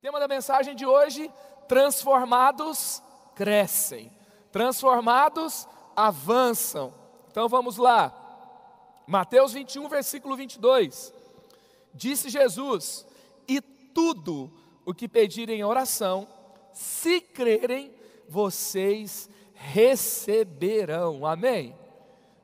Tema da mensagem de hoje: transformados crescem, transformados avançam. Então vamos lá. Mateus 21, versículo 22. Disse Jesus: E tudo o que pedirem em oração, se crerem, vocês receberão. Amém?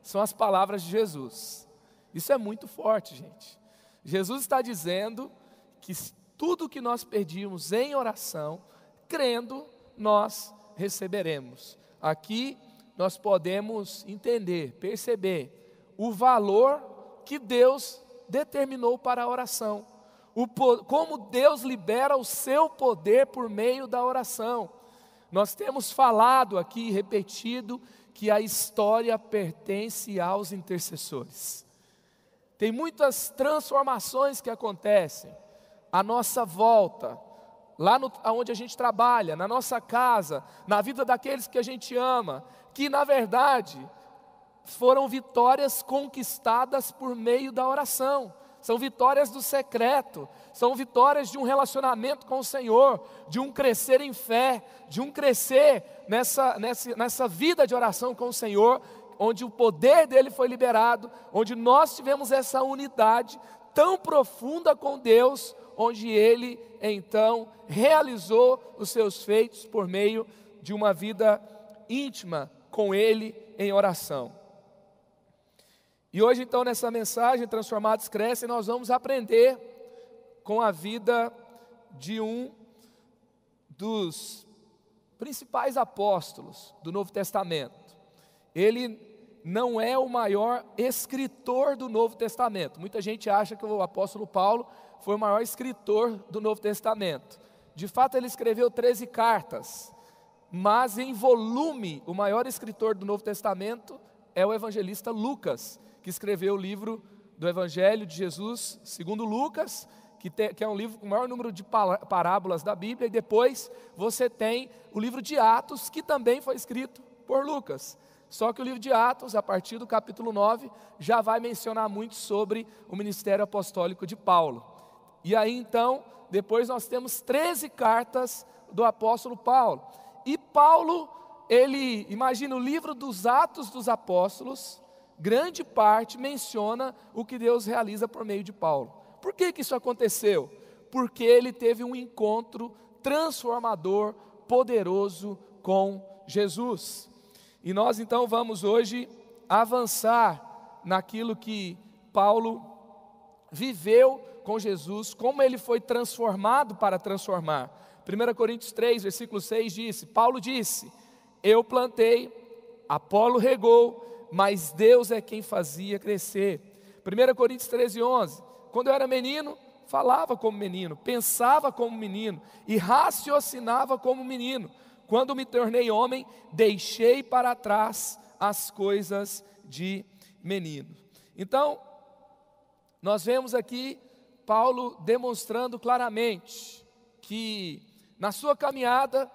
São as palavras de Jesus. Isso é muito forte, gente. Jesus está dizendo que tudo que nós pedimos em oração, crendo, nós receberemos. Aqui nós podemos entender, perceber o valor que Deus determinou para a oração. O, como Deus libera o seu poder por meio da oração. Nós temos falado aqui, repetido, que a história pertence aos intercessores. Tem muitas transformações que acontecem à nossa volta, lá no, onde a gente trabalha, na nossa casa, na vida daqueles que a gente ama, que na verdade foram vitórias conquistadas por meio da oração. São vitórias do secreto, são vitórias de um relacionamento com o Senhor, de um crescer em fé, de um crescer nessa, nessa, nessa vida de oração com o Senhor, onde o poder dele foi liberado, onde nós tivemos essa unidade tão profunda com Deus, onde ele então realizou os seus feitos por meio de uma vida íntima com ele em oração. E hoje, então, nessa mensagem, Transformados Crescem, nós vamos aprender com a vida de um dos principais apóstolos do Novo Testamento. Ele não é o maior escritor do Novo Testamento. Muita gente acha que o apóstolo Paulo foi o maior escritor do Novo Testamento. De fato, ele escreveu 13 cartas, mas em volume, o maior escritor do Novo Testamento é o evangelista Lucas, que escreveu o livro do Evangelho de Jesus, segundo Lucas, que, te, que, é um livro com o maior número de parábolas da Bíblia, e depois você tem o livro de Atos, que também foi escrito por Lucas. Só que o livro de Atos, a partir do capítulo 9, já vai mencionar muito sobre o ministério apostólico de Paulo. E aí então, depois nós temos 13 cartas do apóstolo Paulo. E Paulo, ele, imagina o livro dos Atos dos Apóstolos, grande parte menciona o que Deus realiza por meio de Paulo. Por que, que isso aconteceu? Porque ele teve um encontro transformador, poderoso com Jesus. E nós então vamos hoje avançar naquilo que Paulo viveu com Jesus, como ele foi transformado para transformar. 1 Coríntios 3, versículo 6 disse: Paulo disse: Eu plantei, Apolo regou, mas Deus é quem fazia crescer. 1 Coríntios 13, 11: Quando eu era menino, falava como menino, pensava como menino e raciocinava como menino. Quando me tornei homem, deixei para trás as coisas de menino. Então, nós vemos aqui Paulo demonstrando claramente que na sua caminhada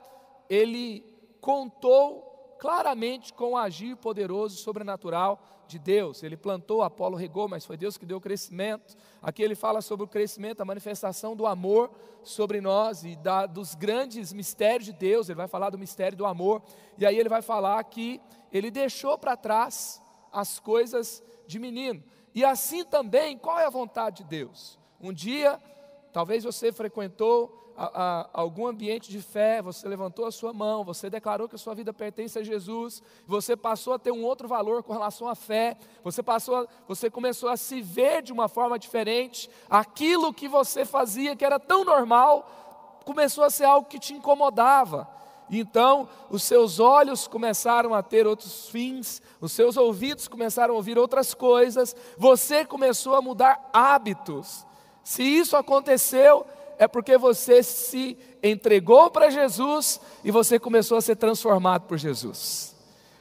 ele contou claramente com o agir poderoso sobrenatural de Deus. Ele plantou, Apolo regou, mas foi Deus que deu o crescimento. Aqui ele fala sobre o crescimento, a manifestação do amor sobre nós e da, dos grandes mistérios de Deus. Ele vai falar do mistério do amor. E aí ele vai falar que ele deixou para trás as coisas de menino. E assim também, qual é a vontade de Deus? Um dia, talvez você frequentou a, a, algum ambiente de fé, você levantou a sua mão, você declarou que a sua vida pertence a Jesus, você passou a ter um outro valor com relação à fé, você passou, a, você começou a se ver de uma forma diferente, aquilo que você fazia que era tão normal, começou a ser algo que te incomodava. Então, os seus olhos começaram a ter outros fins, os seus ouvidos começaram a ouvir outras coisas, você começou a mudar hábitos. Se isso aconteceu, é porque você se entregou para Jesus e você começou a ser transformado por Jesus.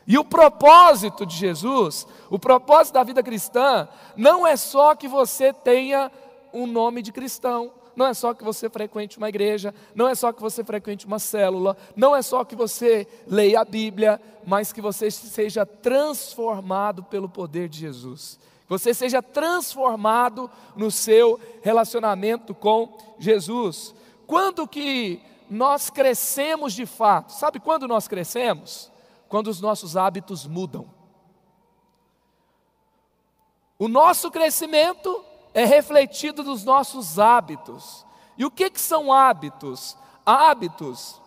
E o propósito de Jesus, o propósito da vida cristã, não é só que você tenha um nome de cristão, não é só que você frequente uma igreja, não é só que você frequente uma célula, não é só que você leia a Bíblia, mas que você seja transformado pelo poder de Jesus você seja transformado no seu relacionamento com Jesus. Quando que nós crescemos de fato? Sabe quando nós crescemos? Quando os nossos hábitos mudam. O nosso crescimento é refletido nos nossos hábitos. E o que, que são hábitos? Hábitos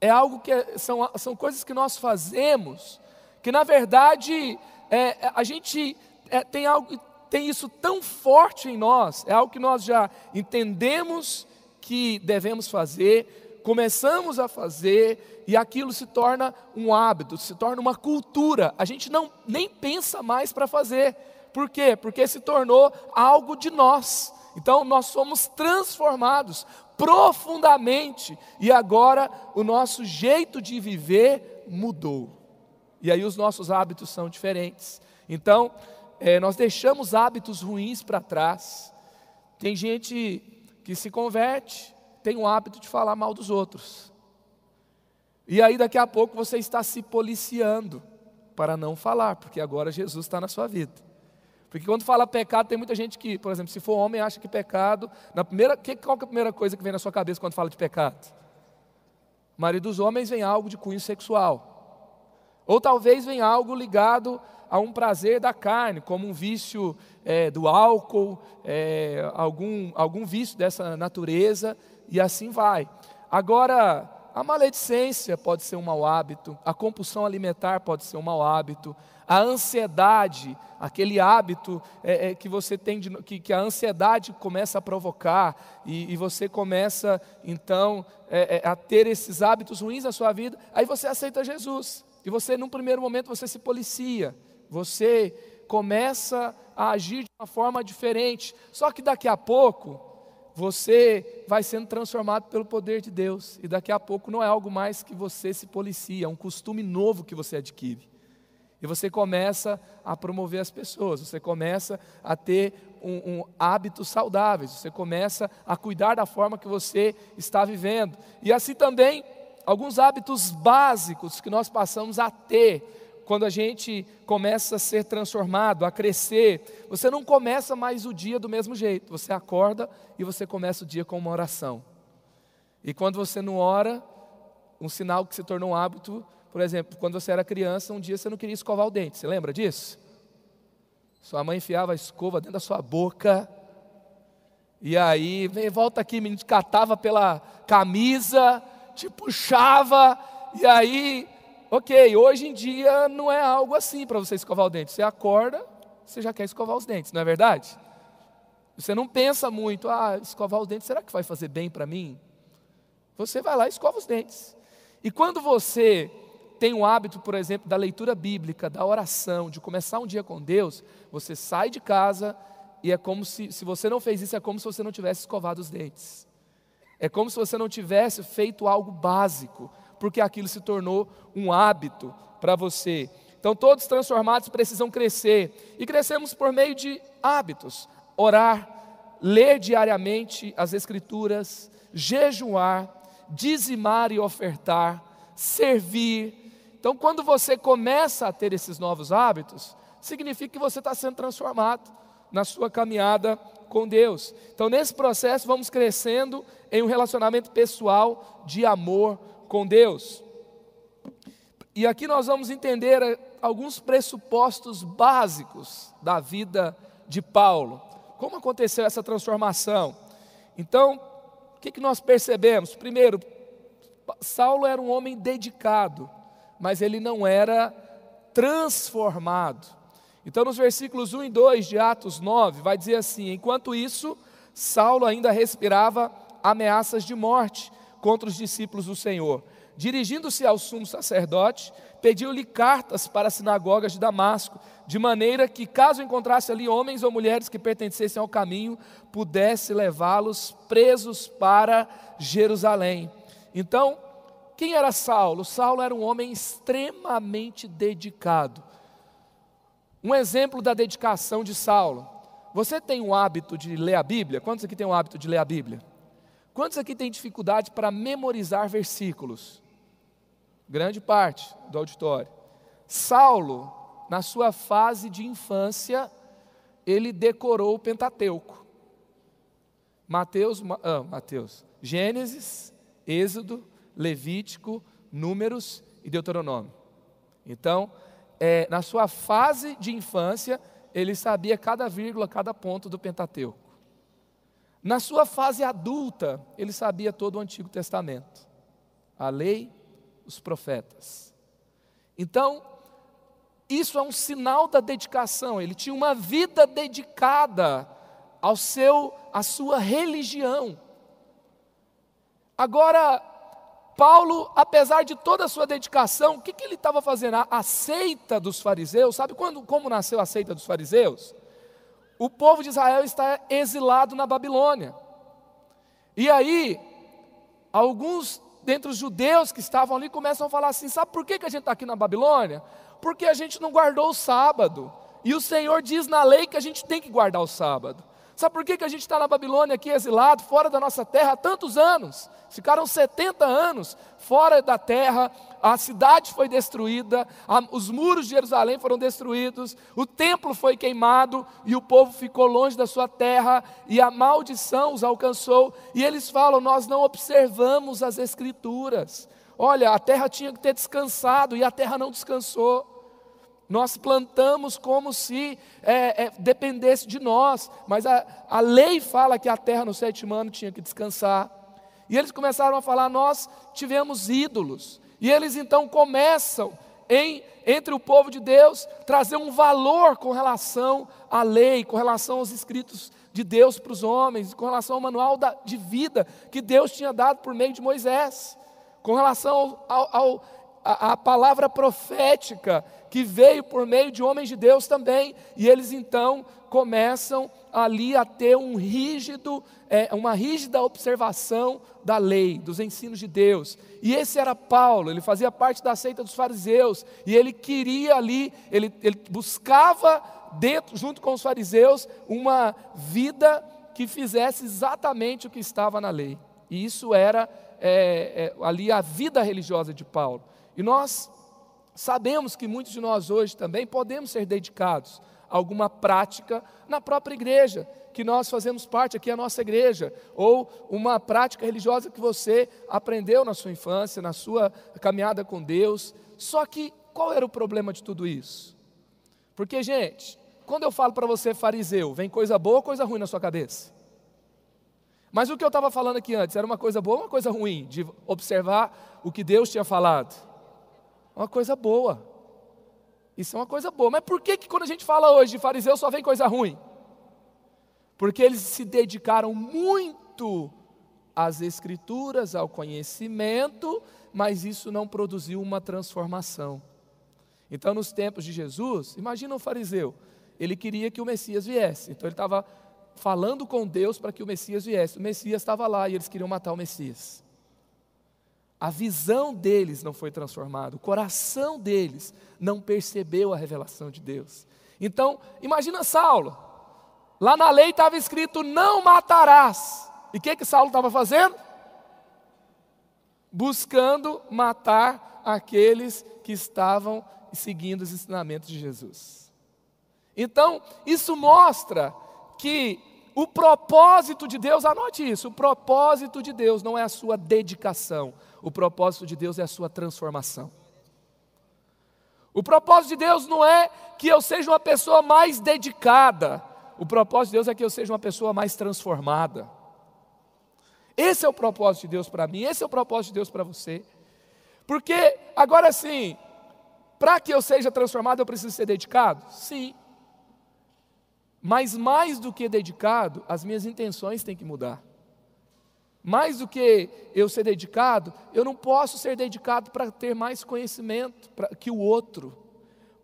é algo que é, são, são coisas que nós fazemos, que na verdade é, a gente é, tem algo, tem isso tão forte em nós, é algo que nós já entendemos que devemos fazer, começamos a fazer e aquilo se torna um hábito, se torna uma cultura. A gente não nem pensa mais para fazer. Por quê? Porque se tornou algo de nós. Então nós somos transformados profundamente e agora o nosso jeito de viver mudou. E aí os nossos hábitos são diferentes. Então, é, nós deixamos hábitos ruins para trás. Tem gente que se converte, tem o hábito de falar mal dos outros. E aí daqui a pouco você está se policiando para não falar, porque agora Jesus está na sua vida. Porque quando fala pecado, tem muita gente que, por exemplo, se for homem, acha que pecado. Na primeira, que, qual é a primeira coisa que vem na sua cabeça quando fala de pecado? Maioria dos homens vem algo de cunho sexual. Ou talvez venha algo ligado a um prazer da carne, como um vício é, do álcool, é, algum, algum vício dessa natureza, e assim vai. Agora, a maledicência pode ser um mau hábito, a compulsão alimentar pode ser um mau hábito, a ansiedade, aquele hábito é, é, que você tem, de, que, que, a ansiedade começa a provocar, e, e você começa então é, é, a ter esses hábitos ruins na sua vida, aí você aceita Jesus, e você, num primeiro momento, você se policia, você começa a agir de uma forma diferente, só que daqui a pouco, você vai sendo transformado pelo poder de Deus, e daqui a pouco não é algo mais que você se policia, é um costume novo que você adquire. E você começa a promover as pessoas, você começa a ter um, um hábitos saudáveis, você começa a cuidar da forma que você está vivendo. E assim também, alguns hábitos básicos que nós passamos a ter quando a gente começa a ser transformado, a crescer. Você não começa mais o dia do mesmo jeito, você acorda e você começa o dia com uma oração. E quando você não ora, um sinal que se tornou um hábito por exemplo, quando você era criança, um dia você não queria escovar o dente, você lembra disso? Sua mãe enfiava a escova dentro da sua boca, e aí, vem, volta aqui, menino, catava pela camisa, te puxava, e aí, ok, hoje em dia não é algo assim para você escovar o dente. Você acorda, você já quer escovar os dentes, não é verdade? Você não pensa muito, ah, escovar os dentes, será que vai fazer bem para mim? Você vai lá e escova os dentes. E quando você tem o hábito, por exemplo, da leitura bíblica, da oração, de começar um dia com Deus, você sai de casa e é como se, se você não fez isso, é como se você não tivesse escovado os dentes. É como se você não tivesse feito algo básico, porque aquilo se tornou um hábito para você. Então, todos transformados precisam crescer, e crescemos por meio de hábitos: orar, ler diariamente as Escrituras, jejuar, dizimar e ofertar, servir, então, quando você começa a ter esses novos hábitos, significa que você está sendo transformado na sua caminhada com Deus. Então, nesse processo, vamos crescendo em um relacionamento pessoal de amor com Deus. E aqui nós vamos entender eh, alguns pressupostos básicos da vida de Paulo. Como aconteceu essa transformação? Então, o que, que nós percebemos? Primeiro, Saulo era um homem dedicado mas ele não era transformado. Então, nos versículos 1 e 2 de Atos 9, vai dizer assim: Enquanto isso, Saulo ainda respirava ameaças de morte contra os discípulos do Senhor. Dirigindo-se ao sumo sacerdote, pediu-lhe cartas para as sinagogas de Damasco, de maneira que, caso encontrasse ali homens ou mulheres que pertencessem ao caminho, pudesse levá-los presos para Jerusalém. Então, quem era Saulo? Saulo era um homem extremamente dedicado. Um exemplo da dedicação de Saulo. Você tem o hábito de ler a Bíblia? Quantos aqui têm o hábito de ler a Bíblia? Quantos aqui têm dificuldade para memorizar versículos? Grande parte do auditório. Saulo, na sua fase de infância, ele decorou o Pentateuco. Mateus, ah, Mateus, Gênesis, Êxodo, Levítico, Números e Deuteronômio. Então, é, na sua fase de infância, ele sabia cada vírgula, cada ponto do Pentateuco. Na sua fase adulta, ele sabia todo o Antigo Testamento, a lei, os profetas. Então, isso é um sinal da dedicação. Ele tinha uma vida dedicada ao seu, à sua religião. Agora, Paulo, apesar de toda a sua dedicação, o que, que ele estava fazendo? A, seita dos fariseus, sabe quando, como nasceu a seita dos fariseus? O povo de Israel está exilado na Babilônia. E aí, alguns dentre os judeus que estavam ali começam a falar assim: sabe por que, que a gente está aqui na Babilônia? Porque a gente não guardou o sábado. E o Senhor diz na lei que a gente tem que guardar o sábado. Sabe por que, que a gente está na Babilônia aqui exilado, fora da nossa terra há tantos anos? Ficaram 70 anos fora da terra, a cidade foi destruída, a, os muros de Jerusalém foram destruídos, o templo foi queimado e o povo ficou longe da sua terra e a maldição os alcançou. E eles falam: Nós não observamos as Escrituras. Olha, a terra tinha que ter descansado e a terra não descansou. Nós plantamos como se é, é, dependesse de nós, mas a, a lei fala que a terra no sétimo ano tinha que descansar. E eles começaram a falar: nós tivemos ídolos. E eles então começam, em, entre o povo de Deus, trazer um valor com relação à lei, com relação aos escritos de Deus para os homens, com relação ao manual da, de vida que Deus tinha dado por meio de Moisés, com relação ao, ao a, palavra profética que veio por meio de homens de Deus também, e eles então começam ali a ter um rígido, é, uma rígida observação da lei, dos ensinos de Deus. E esse era Paulo, ele fazia parte da seita dos fariseus, e ele queria ali, ele, ele buscava dentro, junto com os fariseus, uma vida que fizesse exatamente o que estava na lei. E isso era é, é, ali a vida religiosa de Paulo. E nós sabemos que muitos de nós hoje também podemos ser dedicados alguma prática na própria igreja, que nós fazemos parte aqui, a nossa igreja, ou uma prática religiosa que você aprendeu na sua infância, na sua caminhada com Deus. Só que qual era o problema de tudo isso? Porque, gente, quando eu falo para você fariseu, vem coisa boa ou coisa ruim na sua cabeça? Mas o que eu estava falando aqui antes era uma coisa boa ou uma coisa ruim? De observar o que Deus tinha falado uma coisa boa. Isso é uma coisa boa. Mas por que, que quando a gente fala hoje de fariseu só vem coisa ruim? Porque eles se dedicaram muito às escrituras, ao conhecimento, mas isso não produziu uma transformação. Então, nos tempos de Jesus, imagina um fariseu, ele queria que o Messias viesse, então ele estava falando com Deus para que o Messias viesse. O Messias estava lá e eles queriam matar o Messias. A visão deles não foi transformada, o coração deles não percebeu a revelação de Deus. Então, imagina Saulo. Lá na lei estava escrito: não matarás. E o que, que Saulo estava fazendo? Buscando matar aqueles que estavam seguindo os ensinamentos de Jesus. Então, isso mostra que o propósito de Deus, anote isso: o propósito de Deus não é a sua dedicação, o propósito de Deus é a sua transformação. O propósito de Deus não é que eu seja uma pessoa mais dedicada, o propósito de Deus é que eu seja uma pessoa mais transformada. Esse é o propósito de Deus para mim, esse é o propósito de Deus para você. Porque, agora sim, para que eu seja transformado, eu preciso ser dedicado? Sim. Mas mais do que dedicado, as minhas intenções têm que mudar. Mais do que eu ser dedicado, eu não posso ser dedicado para ter mais conhecimento pra, que o outro.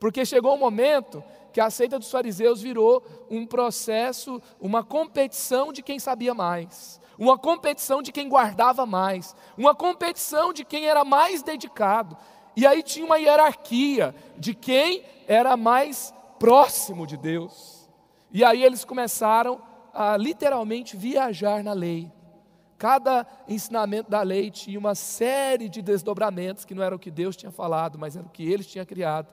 Porque chegou um momento que a seita dos fariseus virou um processo, uma competição de quem sabia mais, uma competição de quem guardava mais, uma competição de quem era mais dedicado. E aí tinha uma hierarquia de quem era mais próximo de Deus. E aí eles começaram a literalmente viajar na lei. Cada ensinamento da lei tinha uma série de desdobramentos que não era o que Deus tinha falado, mas era o que eles tinham criado,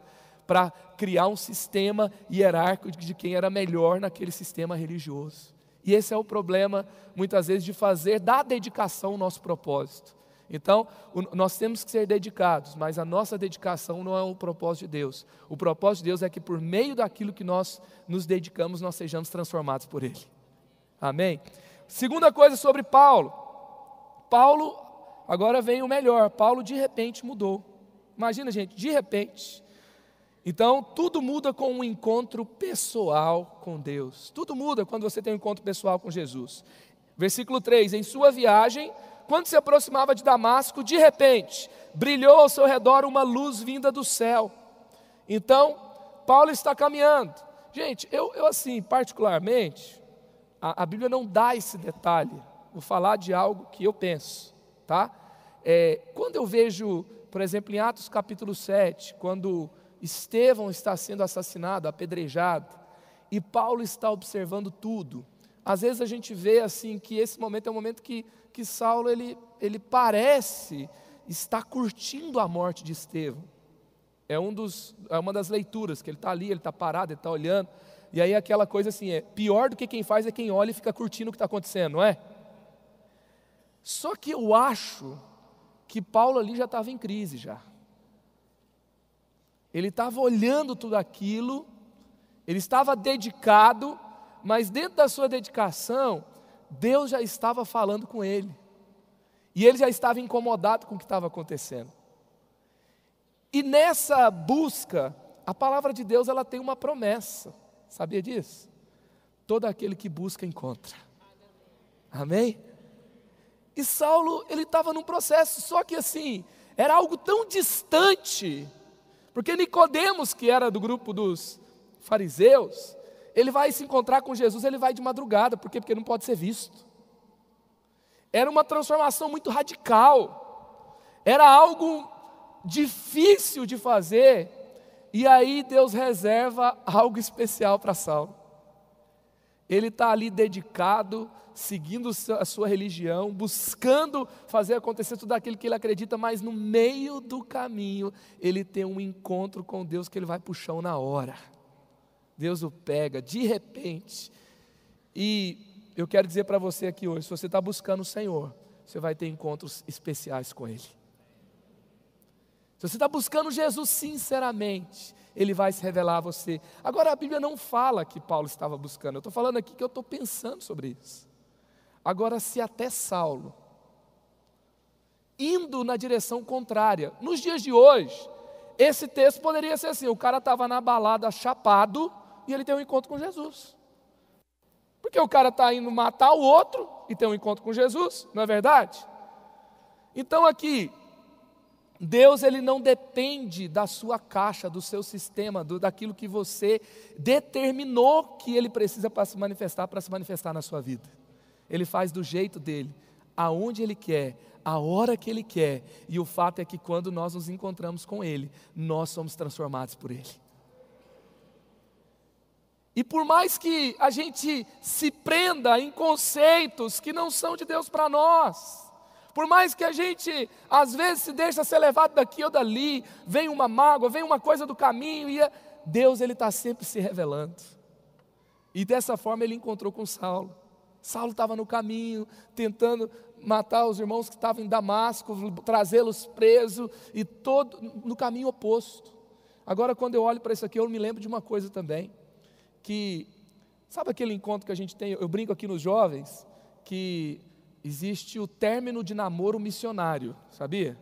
para criar um sistema hierárquico de quem era melhor naquele sistema religioso. E esse é o problema, muitas vezes, de fazer da dedicação o nosso propósito. Então, o, nós temos que ser dedicados, mas a nossa dedicação não é o propósito de Deus. O propósito de Deus é que por meio daquilo que nós nos dedicamos, nós sejamos transformados por Ele. Amém? Segunda coisa sobre Paulo. Paulo, agora vem o melhor. Paulo de repente mudou. Imagina, gente, de repente. Então, tudo muda com um encontro pessoal com Deus. Tudo muda quando você tem um encontro pessoal com Jesus. Versículo 3: Em sua viagem, quando se aproximava de Damasco, de repente, brilhou ao seu redor uma luz vinda do céu. Então, Paulo está caminhando. Gente, eu, eu assim, particularmente, a, a, Bíblia não dá esse detalhe. Vou falar de algo que eu penso, tá? É, quando eu vejo, por exemplo, em Atos capítulo 7, quando Estevão está sendo assassinado, apedrejado, e Paulo está observando tudo. Às vezes a gente vê assim que esse momento é um momento que que Saulo ele, ele parece estar curtindo a morte de Estevão. É, um dos, é uma das leituras, que ele está ali, ele está parado, ele está olhando. E aí aquela coisa assim, é pior do que quem faz é quem olha e fica curtindo o que está acontecendo, não é? Só que eu acho que Paulo ali já estava em crise já. Ele estava olhando tudo aquilo, ele estava dedicado, mas dentro da sua dedicação, Deus já estava falando com ele. E ele já estava incomodado com o que estava acontecendo. E nessa busca, a palavra de Deus ela tem uma promessa. Sabia disso? Todo aquele que busca encontra. Amém? E Saulo, ele estava num processo, só que assim, era algo tão distante, porque Nicodemos, que era do grupo dos fariseus, ele vai se encontrar com Jesus, ele vai de madrugada, por quê? Porque não pode ser visto. Era uma transformação muito radical, era algo difícil de fazer, e aí Deus reserva algo especial para Saulo. Ele está ali dedicado, seguindo a sua religião, buscando fazer acontecer tudo aquilo que ele acredita, mas no meio do caminho ele tem um encontro com Deus que ele vai para o chão na hora. Deus o pega de repente. E eu quero dizer para você aqui hoje: se você está buscando o Senhor, você vai ter encontros especiais com Ele. Se você está buscando Jesus sinceramente, Ele vai se revelar a você. Agora, a Bíblia não fala que Paulo estava buscando, eu estou falando aqui que eu estou pensando sobre isso. Agora, se até Saulo, indo na direção contrária, nos dias de hoje, esse texto poderia ser assim: o cara estava na balada chapado, e ele tem um encontro com Jesus. Porque o cara está indo matar o outro e tem um encontro com Jesus, não é verdade? Então aqui, Deus ele não depende da sua caixa, do seu sistema, do, daquilo que você determinou que ele precisa para se manifestar, para se manifestar na sua vida. Ele faz do jeito dele, aonde ele quer, a hora que ele quer. E o fato é que quando nós nos encontramos com ele, nós somos transformados por ele. E por mais que a gente se prenda em conceitos que não são de Deus para nós, por mais que a gente às vezes se deixa ser levado daqui ou dali, vem uma mágoa, vem uma coisa do caminho, e Deus ele está sempre se revelando. E dessa forma ele encontrou com Saulo. Saulo estava no caminho, tentando matar os irmãos que estavam em Damasco, trazê-los presos, e todo no caminho oposto. Agora, quando eu olho para isso aqui, eu me lembro de uma coisa também que, sabe aquele encontro que a gente tem? Eu brinco aqui nos jovens, que existe o término de namoro missionário, sabia?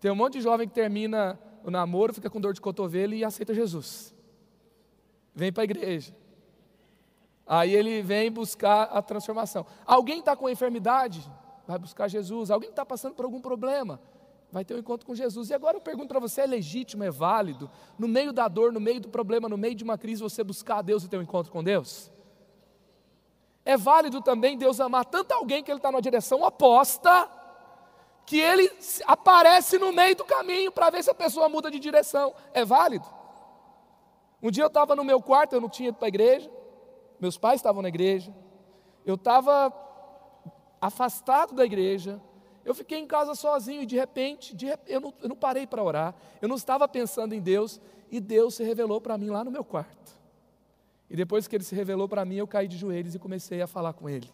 Tem um monte de jovem que termina o namoro, fica com dor de cotovelo e aceita Jesus. Vem para a igreja. Aí ele vem buscar a transformação. Alguém está com enfermidade? Vai buscar Jesus. Alguém está passando por algum problema? Vai ter um encontro com Jesus. E agora eu pergunto para você: é legítimo, é válido, no meio da dor, no meio do problema, no meio de uma crise, você buscar a Deus e ter um encontro com Deus? É válido também Deus amar tanto alguém que ele está numa direção oposta, que ele aparece no meio do caminho para ver se a pessoa muda de direção. É válido? Um dia eu estava no meu quarto, eu não tinha ido para a igreja, meus pais estavam na igreja, eu estava afastado da igreja, eu fiquei em casa sozinho e de repente, de, eu, não, eu não parei para orar, eu não estava pensando em Deus e Deus se revelou para mim lá no meu quarto. E depois que ele se revelou para mim, eu caí de joelhos e comecei a falar com ele.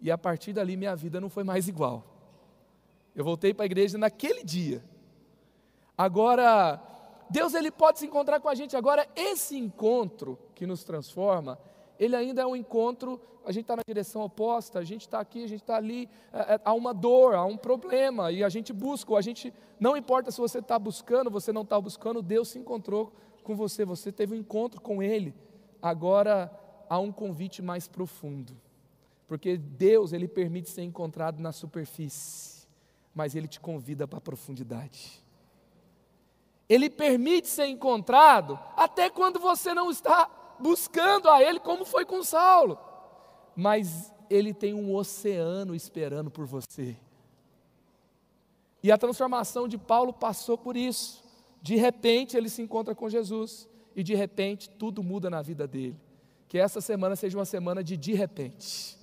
E a partir dali minha vida não foi mais igual. Eu voltei para a igreja naquele dia. Agora, Deus ele pode se encontrar com a gente. Agora, esse encontro que nos transforma, ele ainda é um encontro, a gente está na direção oposta, a gente está aqui, a gente está ali, é, é, há uma dor, há um problema, e a gente busca, a gente, não importa se você está buscando, você não está buscando, Deus se encontrou com você, você teve um encontro com Ele, agora há um convite mais profundo, porque Deus, Ele permite ser encontrado na superfície, mas Ele te convida para a profundidade. Ele permite ser encontrado até quando você não está buscando a Ele, como foi com Saulo. Mas Ele tem um oceano esperando por você. E a transformação de Paulo passou por isso. De repente ele se encontra com Jesus e de repente tudo muda na vida dele. Que essa semana seja uma semana de de repente.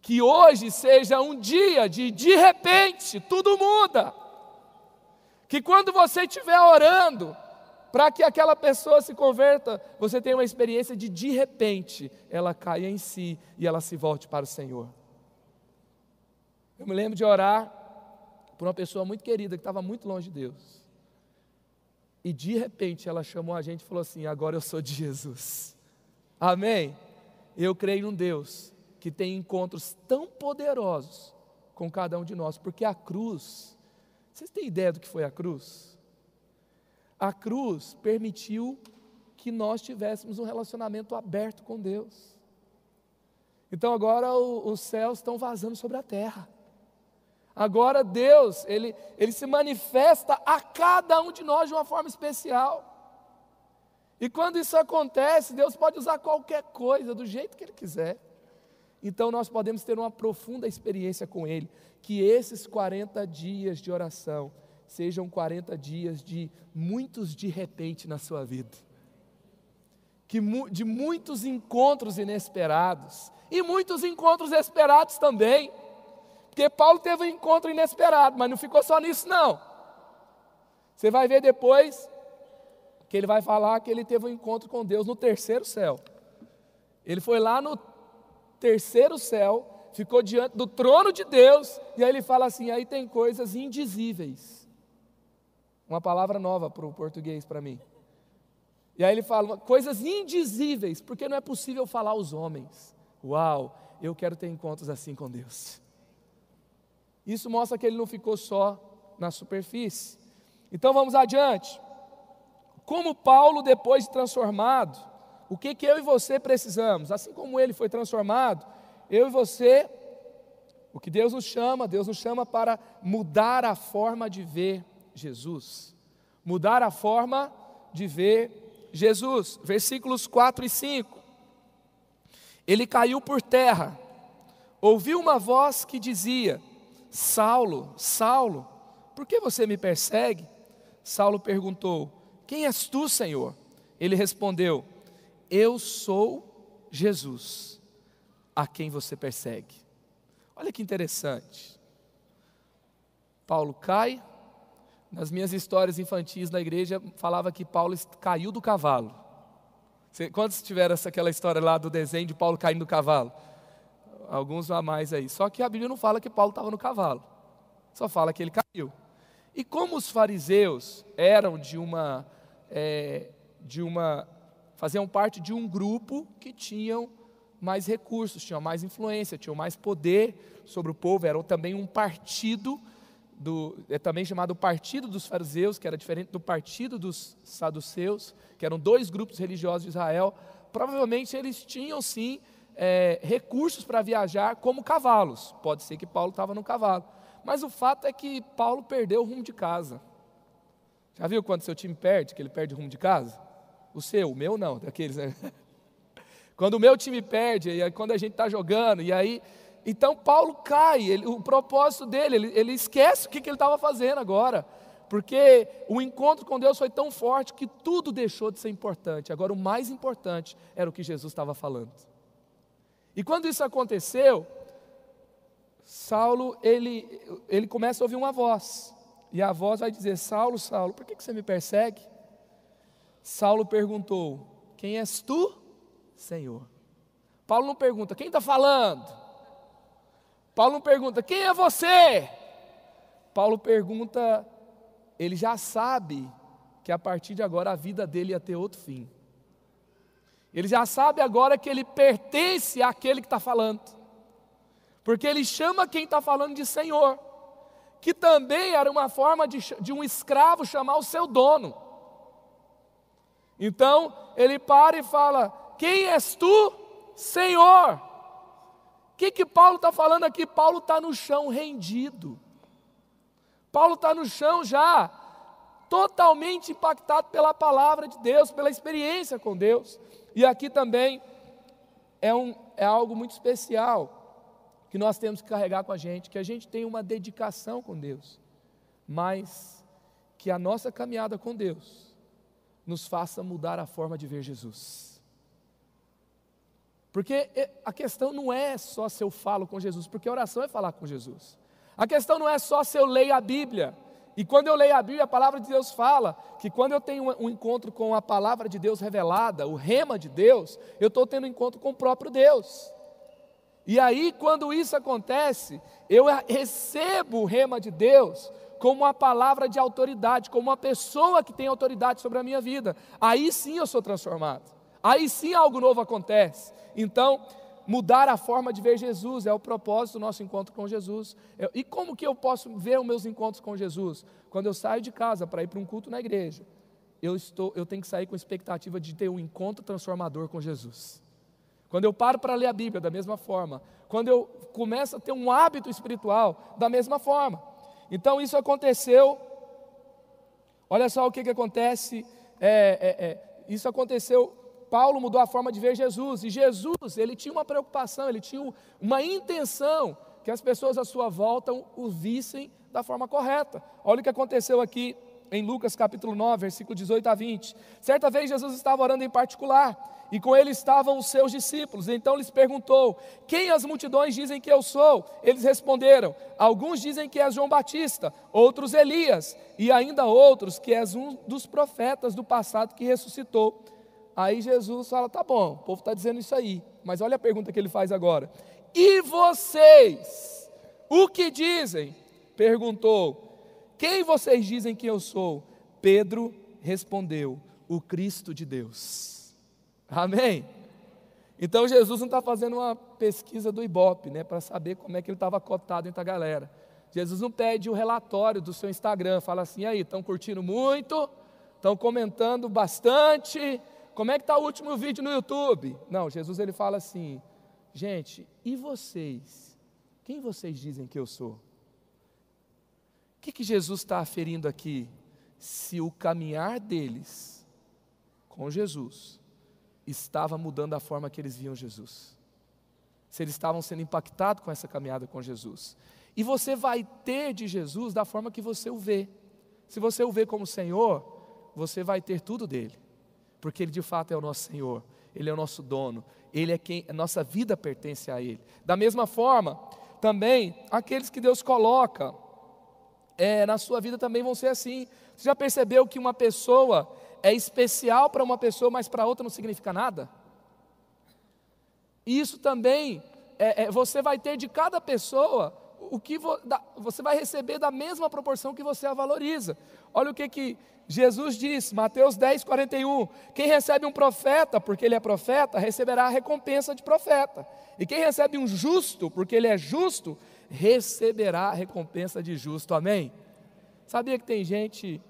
Que hoje seja um dia de de repente, tudo muda. Que quando você estiver orando, para que aquela pessoa se converta, você tenha uma experiência de de repente ela caia em si e ela se volte para o Senhor. Eu me lembro de orar por uma pessoa muito querida que estava muito longe de Deus. E de repente ela chamou a gente e falou assim: Agora eu sou de Jesus. Amém? Eu creio num Deus que tem encontros tão poderosos com cada um de nós, porque a cruz, vocês têm ideia do que foi a cruz? A cruz permitiu que nós tivéssemos um relacionamento aberto com Deus. Então agora o, os céus estão vazando sobre a terra. Agora Deus, ele, ele se manifesta a cada um de nós de uma forma especial. E quando isso acontece, Deus pode usar qualquer coisa do jeito que Ele quiser. Então nós podemos ter uma profunda experiência com Ele. Que esses 40 dias de oração sejam 40 dias de muitos de repente na sua vida. Que, de muitos encontros inesperados. E muitos encontros esperados também. Porque Paulo teve um encontro inesperado, mas não ficou só nisso, não. Você vai ver depois que ele vai falar que ele teve um encontro com Deus no terceiro céu. Ele foi lá no terceiro céu, ficou diante do trono de Deus, e aí ele fala assim: aí tem coisas indizíveis uma palavra nova para o português para mim. E aí ele fala coisas indizíveis, porque não é possível falar aos homens. Uau, eu quero ter encontros assim com Deus. Isso mostra que ele não ficou só na superfície. Então vamos adiante. Como Paulo, depois de transformado, o que, que eu e você precisamos? Assim como ele foi transformado, eu e você, o que Deus nos chama, Deus nos chama para mudar a forma de ver Jesus. Mudar a forma de ver Jesus. Versículos 4 e 5. Ele caiu por terra, ouviu uma voz que dizia: Saulo, Saulo, por que você me persegue? Saulo perguntou: Quem és tu, Senhor? Ele respondeu: Eu sou Jesus, a quem você persegue. Olha que interessante. Paulo cai, nas minhas histórias infantis na igreja, falava que Paulo caiu do cavalo. Quantos tiveram essa, aquela história lá do desenho de Paulo caindo do cavalo? Alguns a mais aí. Só que a Bíblia não fala que Paulo estava no cavalo, só fala que ele caiu. E como os fariseus eram de uma, é, de uma, faziam parte de um grupo que tinham mais recursos, tinham mais influência, tinham mais poder sobre o povo, eram também um partido do, é também chamado Partido dos Fariseus, que era diferente do Partido dos Saduceus, que eram dois grupos religiosos de Israel. Provavelmente eles tinham sim é, recursos para viajar como cavalos. Pode ser que Paulo estava no cavalo. Mas o fato é que Paulo perdeu o rumo de casa. Já viu quando seu time perde, que ele perde o rumo de casa? O seu, o meu não, daqueles. Né? Quando o meu time perde, e quando a gente está jogando, e aí então Paulo cai, ele, o propósito dele, ele, ele esquece o que, que ele estava fazendo agora, porque o encontro com Deus foi tão forte que tudo deixou de ser importante. Agora o mais importante era o que Jesus estava falando. E quando isso aconteceu, Saulo ele, ele começa a ouvir uma voz, e a voz vai dizer: Saulo, Saulo, por que, que você me persegue? Saulo perguntou: Quem és tu, Senhor? Paulo não pergunta, quem está falando? Paulo não pergunta, quem é você? Paulo pergunta, ele já sabe que a partir de agora a vida dele ia ter outro fim. Ele já sabe agora que ele pertence àquele que está falando, porque ele chama quem está falando de Senhor, que também era uma forma de, de um escravo chamar o seu dono. Então ele para e fala: Quem és tu, Senhor? O que, que Paulo está falando aqui? Paulo está no chão rendido. Paulo está no chão já, totalmente impactado pela palavra de Deus, pela experiência com Deus. E aqui também é, um, é algo muito especial que nós temos que carregar com a gente, que a gente tem uma dedicação com Deus, mas que a nossa caminhada com Deus nos faça mudar a forma de ver Jesus. Porque a questão não é só se eu falo com Jesus, porque oração é falar com Jesus. A questão não é só se eu leio a Bíblia. E quando eu leio a Bíblia, a palavra de Deus fala que quando eu tenho um encontro com a palavra de Deus revelada, o rema de Deus, eu estou tendo um encontro com o próprio Deus. E aí, quando isso acontece, eu recebo o rema de Deus como uma palavra de autoridade, como uma pessoa que tem autoridade sobre a minha vida. Aí sim eu sou transformado. Aí sim algo novo acontece. Então, mudar a forma de ver Jesus é o propósito do nosso encontro com Jesus. e como que eu posso ver os meus encontros com Jesus? Quando eu saio de casa para ir para um culto na igreja, eu, estou, eu tenho que sair com expectativa de ter um encontro transformador com Jesus. Quando eu paro para ler a Bíblia, da mesma forma. Quando eu começo a ter um hábito espiritual, da mesma forma. Então isso aconteceu. Olha só o que, que acontece. É, é, é, isso aconteceu. Paulo mudou a forma de ver Jesus. E Jesus, ele tinha uma preocupação, ele tinha uma intenção que as pessoas à sua volta o vissem da forma correta. Olha o que aconteceu aqui em Lucas capítulo 9, versículo 18 a 20. Certa vez Jesus estava orando em particular e com ele estavam os seus discípulos. Então lhes perguntou: Quem as multidões dizem que eu sou? Eles responderam: Alguns dizem que és João Batista, outros Elias, e ainda outros que és um dos profetas do passado que ressuscitou. Aí Jesus fala: Tá bom, o povo está dizendo isso aí, mas olha a pergunta que ele faz agora: E vocês, o que dizem? Perguntou: Quem vocês dizem que eu sou? Pedro respondeu: O Cristo de Deus. Amém? Então Jesus não está fazendo uma pesquisa do Ibope, né, para saber como é que ele estava cotado entre a galera. Jesus não pede o relatório do seu Instagram, fala assim, aí, estão curtindo muito, estão comentando bastante, como é que está o último vídeo no YouTube? Não, Jesus ele fala assim, gente, e vocês? Quem vocês dizem que eu sou? O que, que Jesus está aferindo aqui? Se o caminhar deles com Jesus estava mudando a forma que eles viam Jesus. Se eles estavam sendo impactados com essa caminhada com Jesus. E você vai ter de Jesus da forma que você o vê. Se você o vê como Senhor, você vai ter tudo dele. Porque ele de fato é o nosso Senhor, ele é o nosso dono, ele é quem a nossa vida pertence a ele. Da mesma forma, também aqueles que Deus coloca é, na sua vida também vão ser assim. Você já percebeu que uma pessoa é especial para uma pessoa, mas para outra não significa nada? Isso também, é, é, você vai ter de cada pessoa o que vo, da, você vai receber da mesma proporção que você a valoriza. Olha o que, que Jesus disse, Mateus 10, 41. Quem recebe um profeta, porque ele é profeta, receberá a recompensa de profeta. E quem recebe um justo, porque ele é justo, receberá a recompensa de justo. Amém? Sabia que tem gente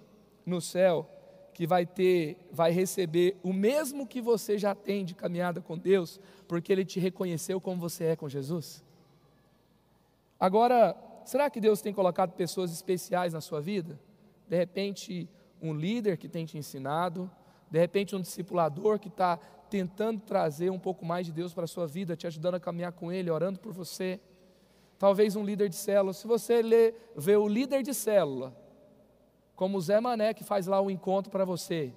no céu que vai ter, vai receber o mesmo que você já tem de caminhada com Deus, porque Ele te reconheceu como você é com Jesus? Agora, será que Deus tem colocado pessoas especiais na sua vida? De repente, um líder que tem te ensinado, de repente, um discipulador que está tentando trazer um pouco mais de Deus para a sua vida, te ajudando a caminhar com Ele, orando por você. Talvez um líder de célula. Se você ler, vê o líder de célula, como o Zé Mané que faz lá o um encontro para você,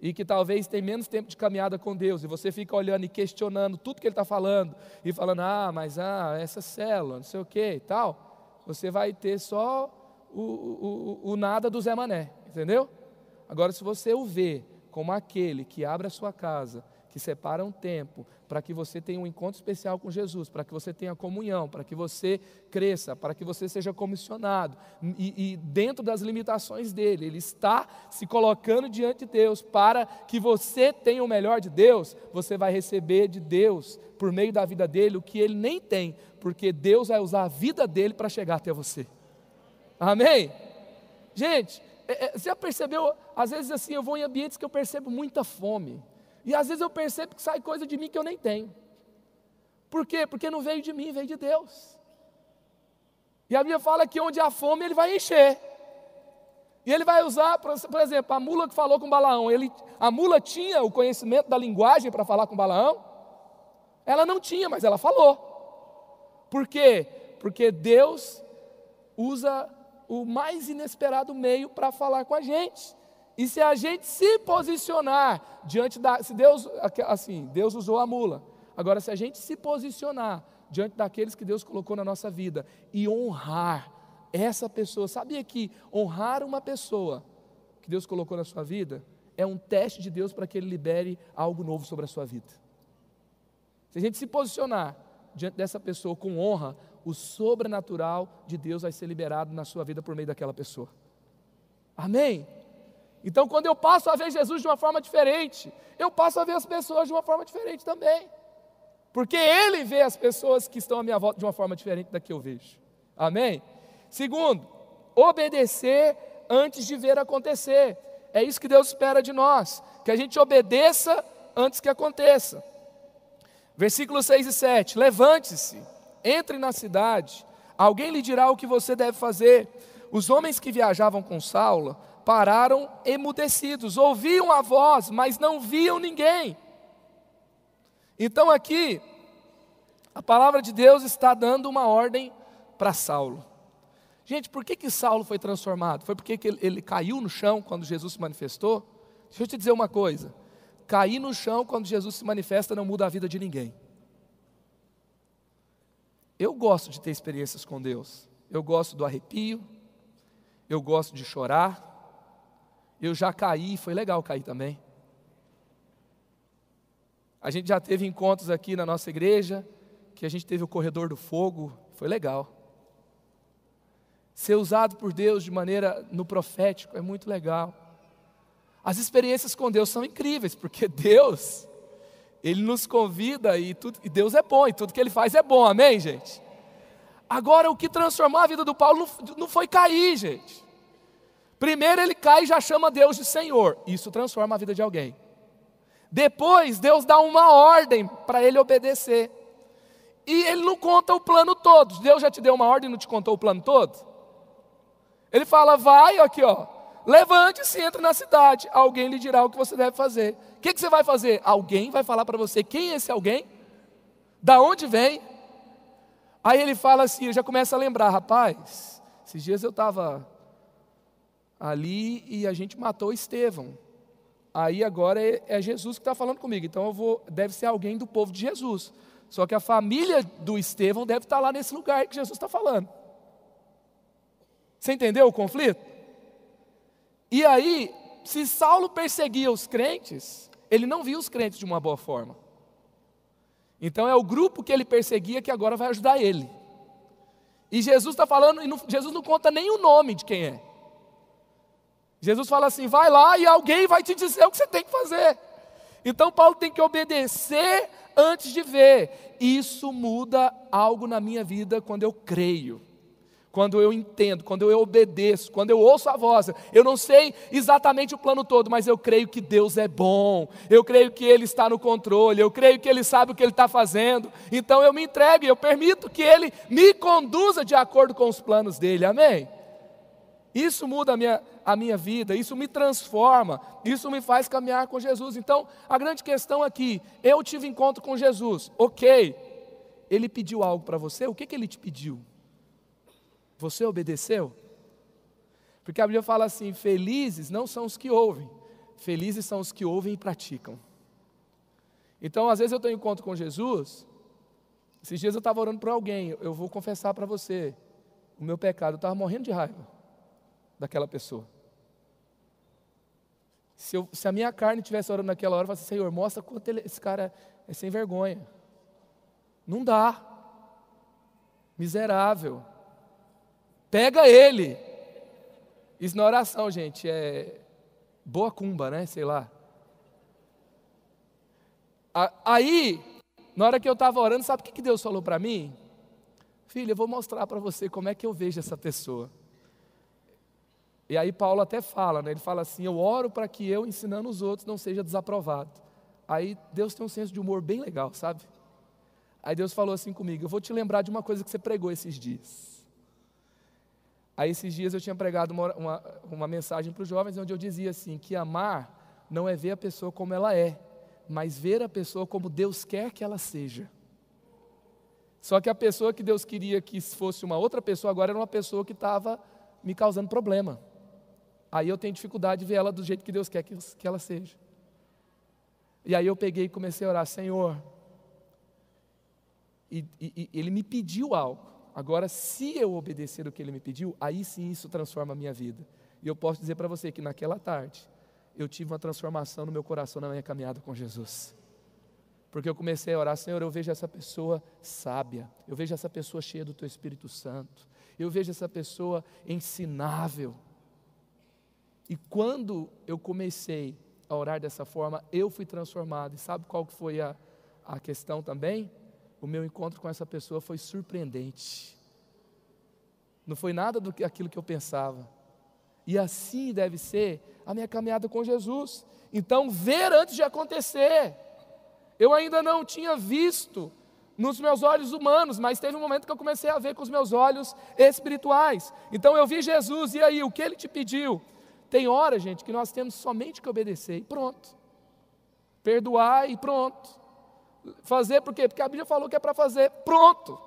e que talvez tem menos tempo de caminhada com Deus, e você fica olhando e questionando tudo que ele está falando, e falando, ah, mas ah, essa célula, não sei o que e tal, você vai ter só o, o, o, nada do Zé Mané, entendeu? Agora, se você o vê como aquele que abre a sua casa, que separa um tempo para que você tenha um encontro especial com Jesus, para que você tenha comunhão, para que você cresça, para que você seja comissionado, e, e, dentro das limitações dele, ele está se colocando diante de Deus para que você tenha o melhor de Deus, você vai receber de Deus, por meio da vida dele, o que ele nem tem, porque Deus vai usar a vida dele para chegar até você. Amém? Gente, é, é, você já percebeu, às vezes assim, eu vou em ambientes que eu percebo muita fome. E às vezes eu percebo que sai coisa de mim que eu nem tenho. Por quê? Porque não veio de mim, veio de Deus. E a Bíblia fala que onde há fome, ele vai encher. E ele vai usar, por exemplo, a mula que falou com Balaão. Ele, a mula tinha o conhecimento da linguagem para falar com Balaão? Ela não tinha, mas ela falou. Por quê? Porque Deus usa o mais inesperado meio para falar com a gente. E se a gente se posicionar diante da. Se Deus. Assim, Deus usou a mula. Agora, se a gente se posicionar diante daqueles que Deus colocou na nossa vida e honrar essa pessoa, sabia que honrar uma pessoa que Deus colocou na sua vida é um teste de Deus para que Ele libere algo novo sobre a sua vida. Se a gente se posicionar diante dessa pessoa com honra, o sobrenatural de Deus vai ser liberado na sua vida por meio daquela pessoa. Amém? Então, quando eu passo a ver Jesus de uma forma diferente, eu passo a ver as pessoas de uma forma diferente também. Porque Ele vê as pessoas que estão à minha volta de uma forma diferente da que eu vejo. Amém? Segundo, obedecer antes de ver acontecer. É isso que Deus espera de nós, que a gente obedeça antes que aconteça. Versículos 6 e 7: Levante-se, entre na cidade, alguém lhe dirá o que você deve fazer. Os homens que viajavam com Saulo pararam emudecidos, ouviam a voz, mas não viam ninguém. Então aqui, a palavra de Deus está dando uma ordem para Saulo. Gente, por que, que Saulo foi transformado? Foi porque ele, ele caiu no chão quando Jesus se manifestou? Deixa eu te dizer uma coisa: cair no chão quando Jesus se manifesta não muda a vida de ninguém. Eu gosto de ter experiências com Deus. Eu gosto do arrepio, eu gosto de chorar, eu já caí, foi legal cair também. A gente já teve encontros aqui na nossa igreja, que a gente teve o corredor do fogo, foi legal. Ser usado por Deus de maneira no profético é muito legal. As experiências com Deus são incríveis, porque Deus, Ele nos convida e, tudo, e Deus é bom, e tudo que Ele faz é bom, amém, gente? Agora, o que transformou a vida do Paulo não, não foi cair, gente. Primeiro ele cai e já chama Deus de Senhor. Isso transforma a vida de alguém. Depois Deus dá uma ordem para ele obedecer. E ele não conta o plano todo. Deus já te deu uma ordem e não te contou o plano todo? Ele fala: vai, aqui ó, levante-se entre na cidade. Alguém lhe dirá o que você deve fazer. O que, que você vai fazer? Alguém vai falar para você quem é esse alguém? Da onde vem? Aí ele fala assim, já começa a lembrar, rapaz, esses dias eu estava ali e a gente matou Estevão. Aí agora é, é Jesus que está falando comigo. Então eu vou, deve ser alguém do povo de Jesus. Só que a família do Estevão deve estar tá lá nesse lugar que Jesus está falando. Você entendeu o conflito? E aí, se Saulo perseguia os crentes, ele não via os crentes de uma boa forma. Então é o grupo que ele perseguia que agora vai ajudar ele. E Jesus está falando, e não, Jesus não conta nem o nome de quem é. Jesus fala assim: vai lá e alguém vai te dizer o que você tem que fazer. Então Paulo tem que obedecer antes de ver. Isso muda algo na minha vida quando eu creio, quando eu entendo, quando eu obedeço, quando eu ouço a voz. Eu não sei exatamente o plano todo, mas eu creio que Deus é bom, eu creio que Ele está no controle, eu creio que Ele sabe o que Ele está fazendo. Então eu me entrego eu permito que Ele me conduza de acordo com os planos dele. Amém? Isso muda a minha, a minha vida, isso me transforma, isso me faz caminhar com Jesus. Então, a grande questão aqui, eu tive encontro com Jesus, ok. Ele pediu algo para você, o que, que ele te pediu? Você obedeceu? Porque a Bíblia fala assim: felizes não são os que ouvem, felizes são os que ouvem e praticam. Então, às vezes eu tenho encontro com Jesus, esses dias eu estava orando para alguém, eu vou confessar para você, o meu pecado, eu estava morrendo de raiva daquela pessoa. Se, eu, se a minha carne estivesse orando naquela hora, eu falasse, Senhor, mostra quanto ele, esse cara é sem vergonha. Não dá. Miserável. Pega ele. Isso na oração, gente, é boa cumba, né? Sei lá. Aí, na hora que eu estava orando, sabe o que Deus falou para mim? Filho, eu vou mostrar para você como é que eu vejo essa pessoa. E aí Paulo até fala, né? ele fala assim: Eu oro para que eu, ensinando os outros, não seja desaprovado. Aí Deus tem um senso de humor bem legal, sabe? Aí Deus falou assim comigo: Eu vou te lembrar de uma coisa que você pregou esses dias. Aí esses dias eu tinha pregado uma, uma, uma mensagem para os jovens onde eu dizia assim: que amar não é ver a pessoa como ela é, mas ver a pessoa como Deus quer que ela seja. Só que a pessoa que Deus queria que fosse uma outra pessoa, agora era uma pessoa que estava me causando problema. Aí eu tenho dificuldade de ver ela do jeito que Deus quer que, ela seja. E aí eu peguei e comecei a orar, Senhor. E, e, e Ele me pediu algo. Agora, se eu obedecer o que Ele me pediu, aí sim isso transforma a minha vida. E eu posso dizer para você que naquela tarde, eu tive uma transformação no meu coração na minha caminhada com Jesus. Porque eu comecei a orar, Senhor, eu vejo essa pessoa sábia, eu vejo essa pessoa cheia do Teu Espírito Santo, eu vejo essa pessoa ensinável. E quando eu comecei a orar dessa forma, eu fui transformado. E sabe qual foi a, a questão também? O meu encontro com essa pessoa foi surpreendente. Não foi nada do que aquilo que eu pensava. E assim deve ser a minha caminhada com Jesus. Então, ver antes de acontecer. Eu ainda não tinha visto nos meus olhos humanos, mas teve um momento que eu comecei a ver com os meus olhos espirituais. Então eu vi Jesus, e aí, o que ele te pediu? Tem hora, gente, que nós temos somente que obedecer e pronto. Perdoar e pronto. Fazer por quê? Porque a Bíblia falou que é para fazer, pronto.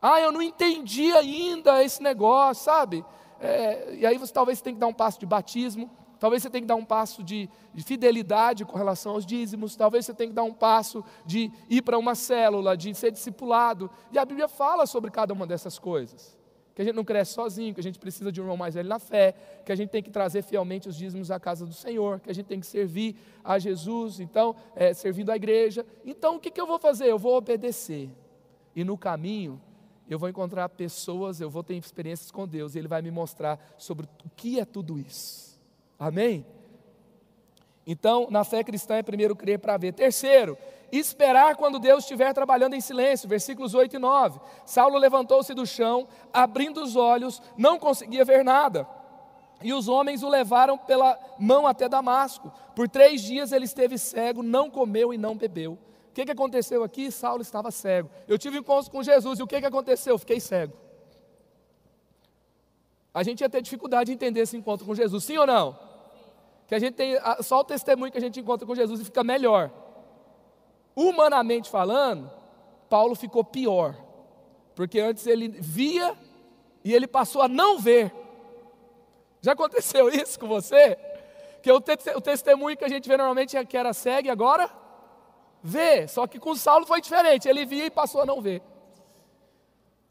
Ah, eu não entendi ainda esse negócio, sabe? É, e aí você talvez tenha que dar um passo de batismo, talvez você tenha que dar um passo de, de fidelidade com relação aos dízimos, talvez você tenha que dar um passo de ir para uma célula, de ser discipulado. E a Bíblia fala sobre cada uma dessas coisas que a gente não cresce sozinho, que a gente precisa de um irmão mais velho na fé, que a gente tem que trazer fielmente os dízimos à casa do Senhor, que a gente tem que servir a Jesus, então, é, servindo a igreja. Então, o que, que eu vou fazer? Eu vou obedecer. E no caminho, eu vou encontrar pessoas, eu vou ter experiências com Deus, e Ele vai me mostrar sobre o que é tudo isso. Amém? Então, na fé cristã é primeiro crer para ver. Terceiro, esperar quando Deus estiver trabalhando em silêncio. Versículos 8 e 9. Saulo levantou-se do chão, abrindo os olhos, não conseguia ver nada. E os homens o levaram pela mão até Damasco. Por três dias ele esteve cego, não comeu e não bebeu. O que, que aconteceu aqui? Saulo estava cego. Eu tive encontro com Jesus e o que, que aconteceu? Fiquei cego. A gente ia ter dificuldade de entender esse encontro com Jesus, sim ou não? que a gente tem só o testemunho que a gente encontra com Jesus e fica melhor. Humanamente falando, Paulo ficou pior, porque antes ele via e ele passou a não ver. Já aconteceu isso com você? Que o, te o testemunho que a gente vê normalmente é que era cego e agora vê. Só que com Saulo foi diferente, ele via e passou a não ver.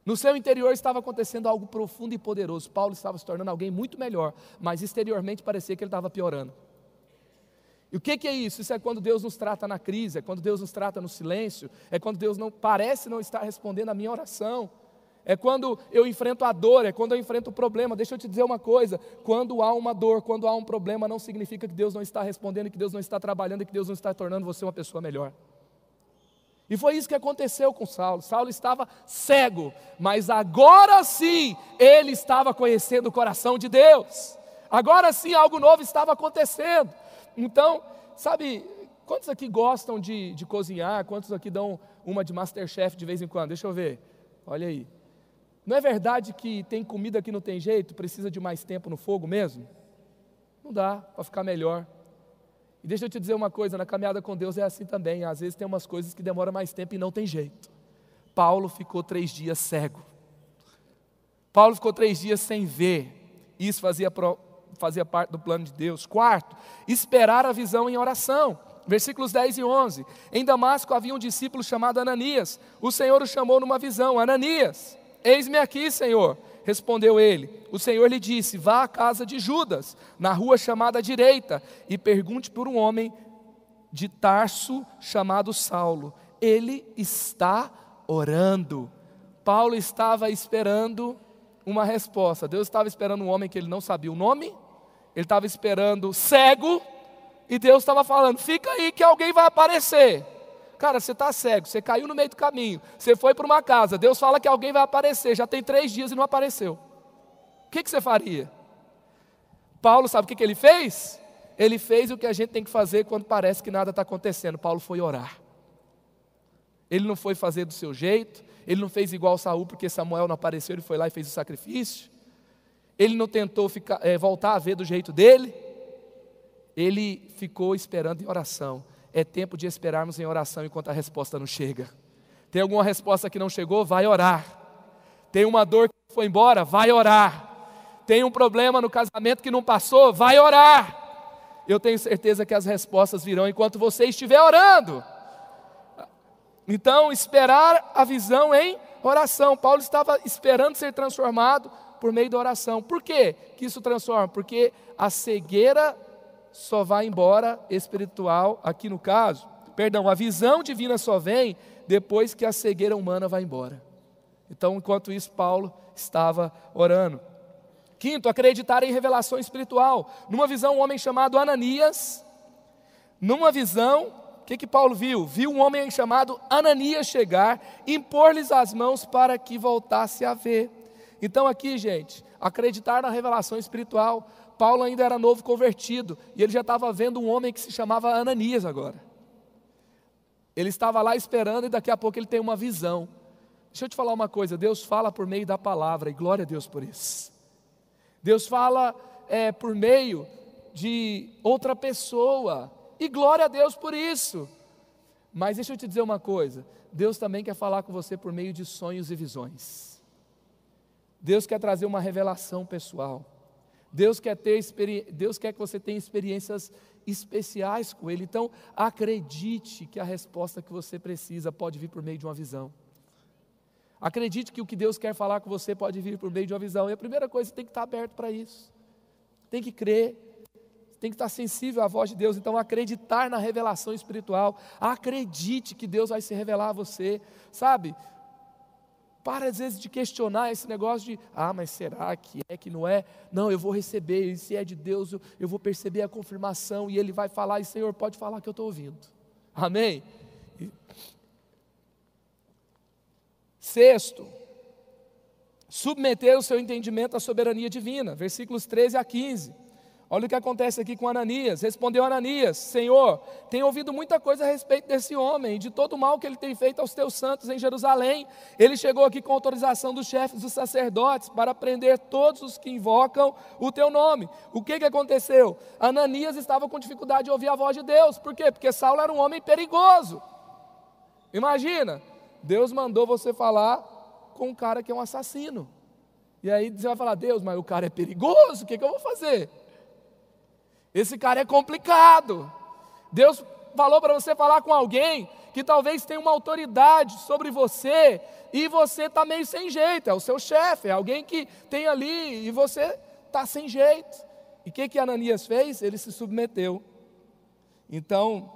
No seu interior estava acontecendo algo profundo e poderoso. Paulo estava se tornando alguém muito melhor, mas exteriormente parecia que ele estava piorando. E o que, que, é isso? Isso é quando Deus nos trata na crise, é quando Deus nos trata no silêncio, é quando Deus não parece não estar respondendo a minha oração. É quando eu enfrento a dor, é quando eu enfrento o problema. Deixa eu te dizer uma coisa: quando há uma dor, quando há um problema, não significa que Deus não está respondendo, que Deus não está trabalhando que Deus não está tornando você uma pessoa melhor. E foi isso que aconteceu com Saulo. Saulo estava cego, mas agora sim ele estava conhecendo o coração de Deus. Agora sim algo novo estava acontecendo. Então, sabe, quantos aqui gostam de, de cozinhar? Quantos aqui dão uma de Masterchef de vez em quando? Deixa eu ver. Olha aí. Não é verdade que tem comida que não tem jeito, precisa de mais tempo no fogo mesmo? Não dá para ficar melhor. E deixa eu te dizer uma coisa, na caminhada com Deus é assim também. Às vezes tem umas coisas que demoram mais tempo e não tem jeito. Paulo ficou três dias cego. Paulo ficou três dias sem ver. Isso fazia, fazia parte do plano de Deus. Quarto, esperar a visão em oração. Versículos 10 e 11. Em Damasco havia um discípulo chamado Ananias. O Senhor o chamou numa visão: Ananias, eis-me aqui, Senhor. Respondeu ele: O Senhor lhe disse: Vá à casa de Judas, na rua chamada direita, e pergunte por um homem de Tarso chamado Saulo. Ele está orando. Paulo estava esperando uma resposta. Deus estava esperando um homem que ele não sabia o nome, ele estava esperando cego, e Deus estava falando: fica aí que alguém vai aparecer. Cara, você está cego, você caiu no meio do caminho, você foi para uma casa, Deus fala que alguém vai aparecer, já tem três dias e não apareceu. O que, que você faria? Paulo, sabe o que, que ele fez? Ele fez o que a gente tem que fazer quando parece que nada está acontecendo. Paulo foi orar. Ele não foi fazer do seu jeito, ele não fez igual Saul porque Samuel não apareceu, ele foi lá e fez o sacrifício. Ele não tentou ficar, é, voltar a ver do jeito dele. Ele ficou esperando em oração. É tempo de esperarmos em oração enquanto a resposta não chega. Tem alguma resposta que não chegou? Vai orar. Tem uma dor que foi embora? Vai orar. Tem um problema no casamento que não passou? Vai orar. Eu tenho certeza que as respostas virão enquanto você estiver orando. Então, esperar a visão em oração. Paulo estava esperando ser transformado por meio da oração. Por quê que isso transforma? Porque a cegueira só vai embora espiritual, aqui no caso, perdão, a visão divina só vem depois que a cegueira humana vai embora. Então, enquanto isso, Paulo estava orando. Quinto, acreditar em revelação espiritual. Numa visão, um homem chamado Ananias, numa visão, que, que Paulo viu? Viu um homem chamado Ananias chegar, impor-lhes as mãos para que voltasse a ver. Então, aqui, gente, acreditar na revelação espiritual. Paulo ainda era novo convertido e ele já estava vendo um homem que se chamava Ananias agora. Ele estava lá esperando e daqui a pouco ele tem uma visão. Deixa eu te falar uma coisa: Deus fala por meio da palavra e glória a Deus por isso. Deus fala é, por meio de outra pessoa e glória a Deus por isso. Mas deixa eu te dizer uma coisa: Deus também quer falar com você por meio de sonhos e visões. Deus quer trazer uma revelação pessoal. Deus quer, ter Deus quer que você tenha experiências especiais com Ele. Então, acredite que a resposta que você precisa pode vir por meio de uma visão. Acredite que o que Deus quer falar com você pode vir por meio de uma visão. E a primeira coisa, você tem que estar aberto para isso. Tem que crer. Tem que estar sensível à voz de Deus. Então, acreditar na revelação espiritual. Acredite que Deus vai se revelar a você. Sabe? Para às vezes de questionar esse negócio de, ah, mas será que é que não é? Não, eu vou receber, e se é de Deus, eu, eu vou perceber a confirmação, e Ele vai falar, e Senhor, pode falar que eu estou ouvindo. Amém? E... Sexto, submeter o seu entendimento à soberania divina, versículos 13 a 15. Olha o que acontece aqui com Ananias. Respondeu Ananias: Senhor, tenho ouvido muita coisa a respeito desse homem, de todo o mal que ele tem feito aos teus santos em Jerusalém. Ele chegou aqui com autorização dos chefes dos sacerdotes para prender todos os que invocam o teu nome. O que, que aconteceu? Ananias estava com dificuldade de ouvir a voz de Deus. Por quê? Porque Saulo era um homem perigoso. Imagina, Deus mandou você falar com um cara que é um assassino. E aí você vai falar: Deus, mas o cara é perigoso, o que, que eu vou fazer? Esse cara é complicado. Deus falou para você falar com alguém que talvez tenha uma autoridade sobre você e você está meio sem jeito, é o seu chefe, é alguém que tem ali e você está sem jeito. E o que, que Ananias fez? Ele se submeteu. Então,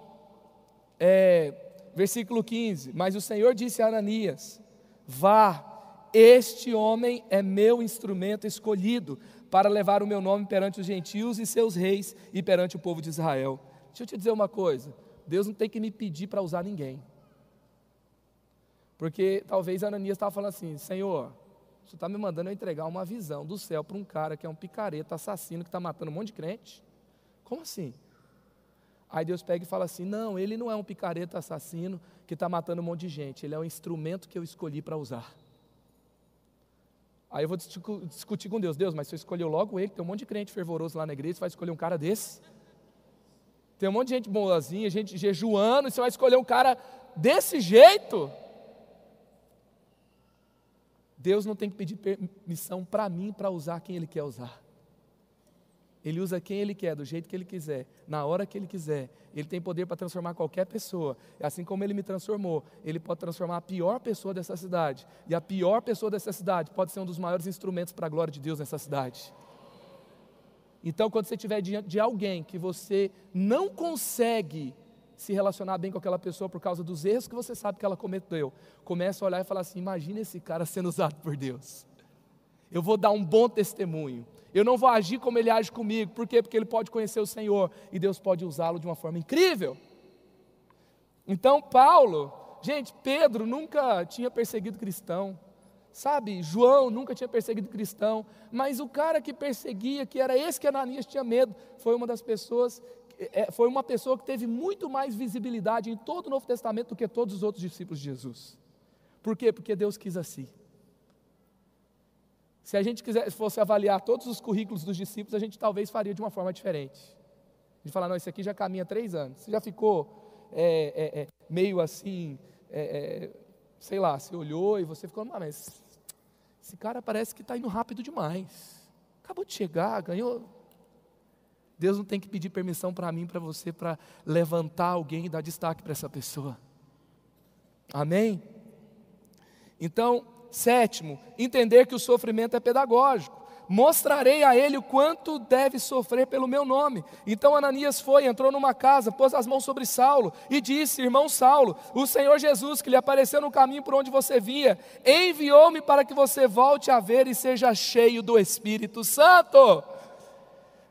é, versículo 15: Mas o Senhor disse a Ananias: Vá, este homem é meu instrumento escolhido para levar o meu nome perante os gentios e seus reis e perante o povo de Israel. Deixa eu te dizer uma coisa: Deus não tem que me pedir para usar ninguém. Porque talvez Ananias estava falando assim: Senhor, você está me mandando eu entregar uma visão do céu para um cara que é um picareta, assassino, que está matando um monte de crente? Como assim? Aí Deus pega e fala assim: Não, ele não é um picareta assassino que está matando um monte de gente, ele é um instrumento que eu escolhi para usar. Aí eu vou discutir com Deus, Deus, mas você escolheu logo ele, tem um monte de crente fervoroso lá na igreja, você vai escolher um cara desse? Tem um monte de gente boazinha, gente jejuando, e você vai escolher um cara desse jeito? Deus não tem que pedir permissão para mim para usar quem Ele quer usar. Ele usa quem Ele quer, do jeito que Ele quiser, na hora que Ele quiser. Ele tem poder para transformar qualquer pessoa. Assim como Ele me transformou, Ele pode transformar a pior pessoa dessa cidade. E a pior pessoa dessa cidade pode ser um dos maiores instrumentos para a glória de Deus nessa cidade. Então, quando você estiver diante de alguém que você não consegue se relacionar bem com aquela pessoa por causa dos erros que você sabe que ela cometeu, começa a olhar e falar assim: imagina esse cara sendo usado por Deus. Eu vou dar um bom testemunho. Eu não vou agir como ele age comigo. Por quê? Porque ele pode conhecer o Senhor e Deus pode usá-lo de uma forma incrível. Então, Paulo, gente, Pedro nunca tinha perseguido cristão. Sabe, João nunca tinha perseguido cristão, mas o cara que perseguia, que era esse que Ananias tinha medo, foi uma das pessoas, é, foi uma pessoa que teve muito mais visibilidade em todo o Novo Testamento do que todos os outros discípulos de Jesus. Por quê? Porque Deus quis assim. Se a gente fosse avaliar todos os currículos dos discípulos, a gente talvez faria de uma forma diferente. A gente fala, não, esse aqui já caminha três anos. Você já ficou é, é, é, meio assim, é, é, sei lá, você olhou e você ficou, ah, mas esse cara parece que está indo rápido demais. Acabou de chegar, ganhou. Deus não tem que pedir permissão para mim, para você, para levantar alguém e dar destaque para essa pessoa. Amém? Então, Sétimo, entender que o sofrimento é pedagógico. Mostrarei a ele o quanto deve sofrer pelo meu nome. Então Ananias foi, entrou numa casa, pôs as mãos sobre Saulo e disse: Irmão Saulo, o Senhor Jesus, que lhe apareceu no caminho por onde você via, enviou-me para que você volte a ver e seja cheio do Espírito Santo.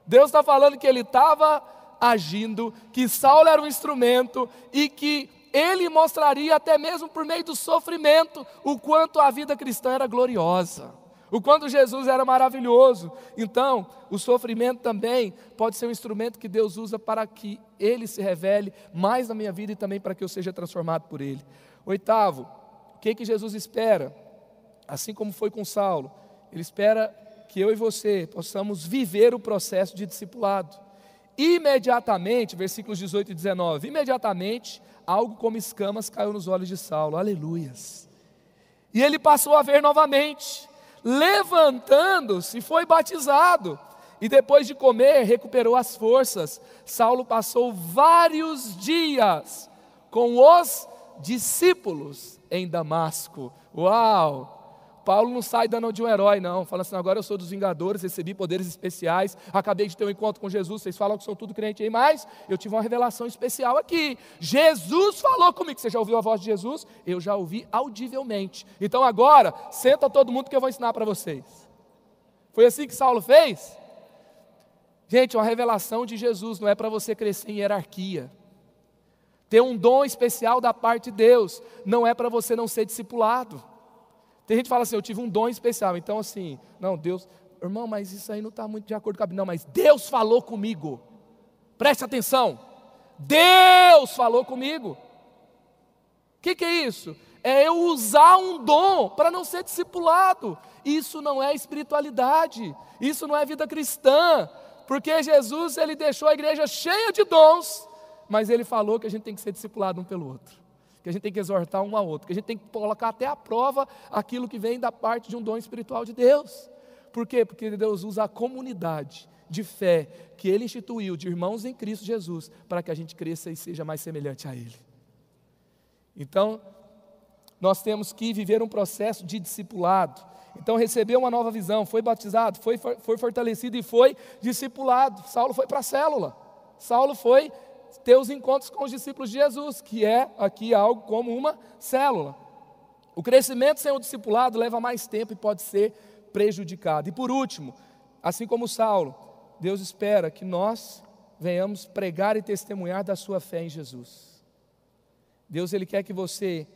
Deus está falando que ele estava agindo, que Saulo era um instrumento e que ele mostraria até mesmo por meio do sofrimento o quanto a vida cristã era gloriosa, o quanto Jesus era maravilhoso. Então, o sofrimento também pode ser um instrumento que Deus usa para que ele se revele mais na minha vida e também para que eu seja transformado por ele. Oitavo, o que que Jesus espera? Assim como foi com Saulo, ele espera que eu e você possamos viver o processo de discipulado. Imediatamente, versículos 18 e 19, imediatamente algo como escamas caiu nos olhos de Saulo, aleluias. E ele passou a ver novamente, levantando-se, foi batizado, e depois de comer, recuperou as forças. Saulo passou vários dias com os discípulos em Damasco. Uau! Paulo não sai dando de um herói, não. Fala assim, agora eu sou dos Vingadores, recebi poderes especiais, acabei de ter um encontro com Jesus. Vocês falam que são tudo crente aí, mas eu tive uma revelação especial aqui. Jesus falou comigo. Você já ouviu a voz de Jesus? Eu já ouvi audivelmente. Então agora, senta todo mundo que eu vou ensinar para vocês. Foi assim que Saulo fez? Gente, uma revelação de Jesus não é para você crescer em hierarquia. Ter um dom especial da parte de Deus não é para você não ser discipulado. Tem gente que fala assim, eu tive um dom especial. Então, assim, não, Deus, irmão, mas isso aí não está muito de acordo com a Bíblia. Não, mas Deus falou comigo. Preste atenção. Deus falou comigo. O que, que é isso? É eu usar um dom para não ser discipulado. Isso não é espiritualidade. Isso não é vida cristã. Porque Jesus, ele deixou a igreja cheia de dons, mas ele falou que a gente tem que ser discipulado um pelo outro que a gente tem que exortar um ao outro, que a gente tem que colocar até à prova aquilo que vem da parte de um dom espiritual de Deus. Por quê? Porque Deus usa a comunidade de fé que Ele instituiu, de irmãos em Cristo Jesus, para que a gente cresça e seja mais semelhante a Ele. Então, nós temos que viver um processo de discipulado. Então, recebeu uma nova visão, foi batizado, foi, foi fortalecido e foi discipulado. Saulo foi para a célula. Saulo foi ter os encontros com os discípulos de Jesus, que é aqui algo como uma célula. O crescimento sem o discipulado leva mais tempo e pode ser prejudicado. E por último, assim como Saulo, Deus espera que nós venhamos pregar e testemunhar da sua fé em Jesus. Deus ele quer que você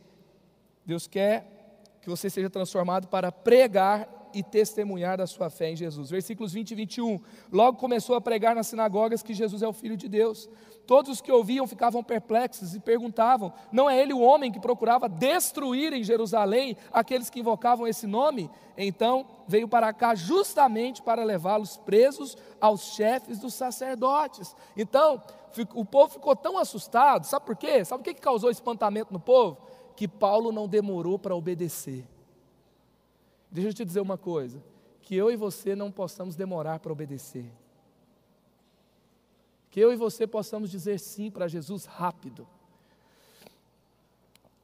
Deus quer que você seja transformado para pregar e testemunhar da sua fé em Jesus. Versículos 20 e 21. Logo começou a pregar nas sinagogas que Jesus é o Filho de Deus. Todos os que ouviam ficavam perplexos e perguntavam: Não é ele o homem que procurava destruir em Jerusalém aqueles que invocavam esse nome? Então veio para cá justamente para levá-los presos aos chefes dos sacerdotes. Então, o povo ficou tão assustado, sabe por quê? Sabe o que causou espantamento no povo? Que Paulo não demorou para obedecer. Deixa eu te dizer uma coisa: que eu e você não possamos demorar para obedecer. Que eu e você possamos dizer sim para Jesus rápido.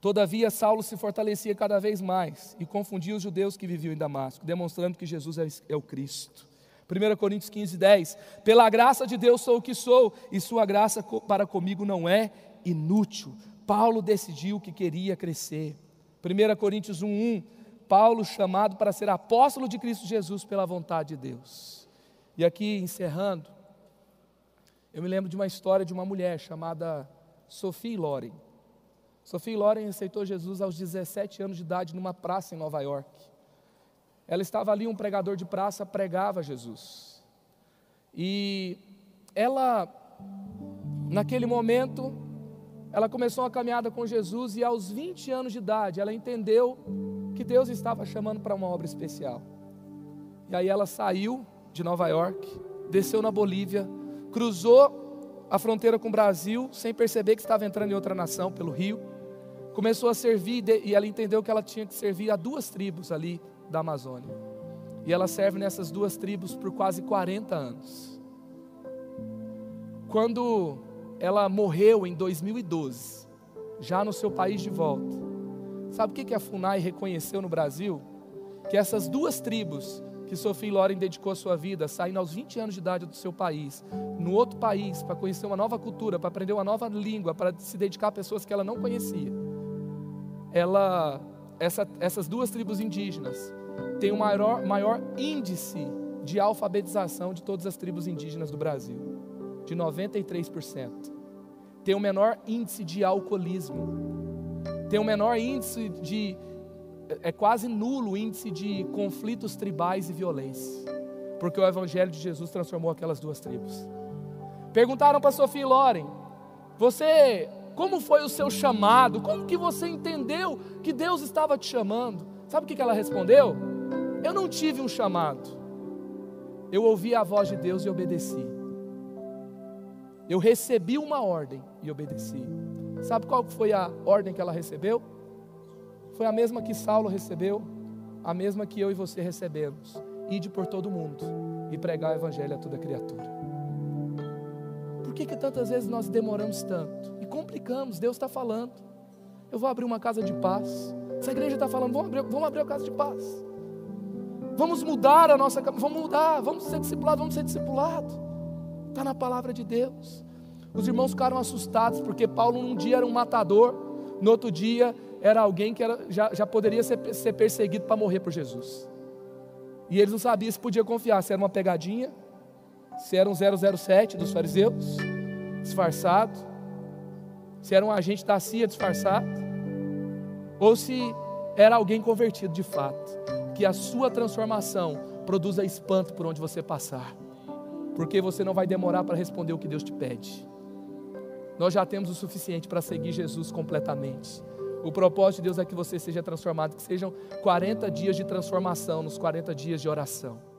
Todavia, Saulo se fortalecia cada vez mais e confundia os judeus que viviam em Damasco, demonstrando que Jesus é, é o Cristo. 1 Coríntios 15, 10. Pela graça de Deus sou o que sou, e sua graça para comigo não é inútil. Paulo decidiu que queria crescer. 1 Coríntios 1, 1. Paulo chamado para ser apóstolo de Cristo Jesus pela vontade de Deus. E aqui encerrando, eu me lembro de uma história de uma mulher chamada Sophie Loren. Sophie Loren aceitou Jesus aos 17 anos de idade numa praça em Nova York. Ela estava ali, um pregador de praça pregava Jesus. E ela, naquele momento, ela começou uma caminhada com Jesus e aos 20 anos de idade ela entendeu que Deus estava chamando para uma obra especial. E aí ela saiu de Nova York, desceu na Bolívia, cruzou a fronteira com o Brasil sem perceber que estava entrando em outra nação pelo rio. Começou a servir e ela entendeu que ela tinha que servir a duas tribos ali da Amazônia. E ela serve nessas duas tribos por quase 40 anos. Quando ela morreu em 2012, já no seu país de volta. Sabe o que a FUNAI reconheceu no Brasil? Que essas duas tribos que Sophie Loren dedicou a sua vida, saindo aos 20 anos de idade do seu país, no outro país, para conhecer uma nova cultura, para aprender uma nova língua, para se dedicar a pessoas que ela não conhecia. Ela, essa, essas duas tribos indígenas têm o maior, maior índice de alfabetização de todas as tribos indígenas do Brasil, de 93% tem o menor índice de alcoolismo, tem o menor índice de, é quase nulo o índice de conflitos tribais e violência, porque o Evangelho de Jesus transformou aquelas duas tribos. Perguntaram para Sofia e Loren, você, como foi o seu chamado? Como que você entendeu que Deus estava te chamando? Sabe o que ela respondeu? Eu não tive um chamado, eu ouvi a voz de Deus e obedeci. Eu recebi uma ordem e obedeci. Sabe qual foi a ordem que ela recebeu? Foi a mesma que Saulo recebeu, a mesma que eu e você recebemos. Ide por todo mundo e pregar o evangelho a toda criatura. Por que, que tantas vezes nós demoramos tanto e complicamos? Deus está falando. Eu vou abrir uma casa de paz. Essa igreja está falando, vamos abrir, vamos abrir a casa de paz. Vamos mudar a nossa, vamos mudar, vamos ser discipulados, vamos ser discipulados. Está na palavra de Deus. Os irmãos ficaram assustados, porque Paulo num dia era um matador, no outro dia era alguém que era, já, já poderia ser, ser perseguido para morrer por Jesus. E eles não sabiam se podia confiar, se era uma pegadinha, se era um 007 dos fariseus, disfarçado, se era um agente da CIA disfarçado, ou se era alguém convertido de fato. Que a sua transformação produza espanto por onde você passar porque você não vai demorar para responder o que Deus te pede. Nós já temos o suficiente para seguir Jesus completamente. O propósito de Deus é que você seja transformado, que sejam 40 dias de transformação nos 40 dias de oração.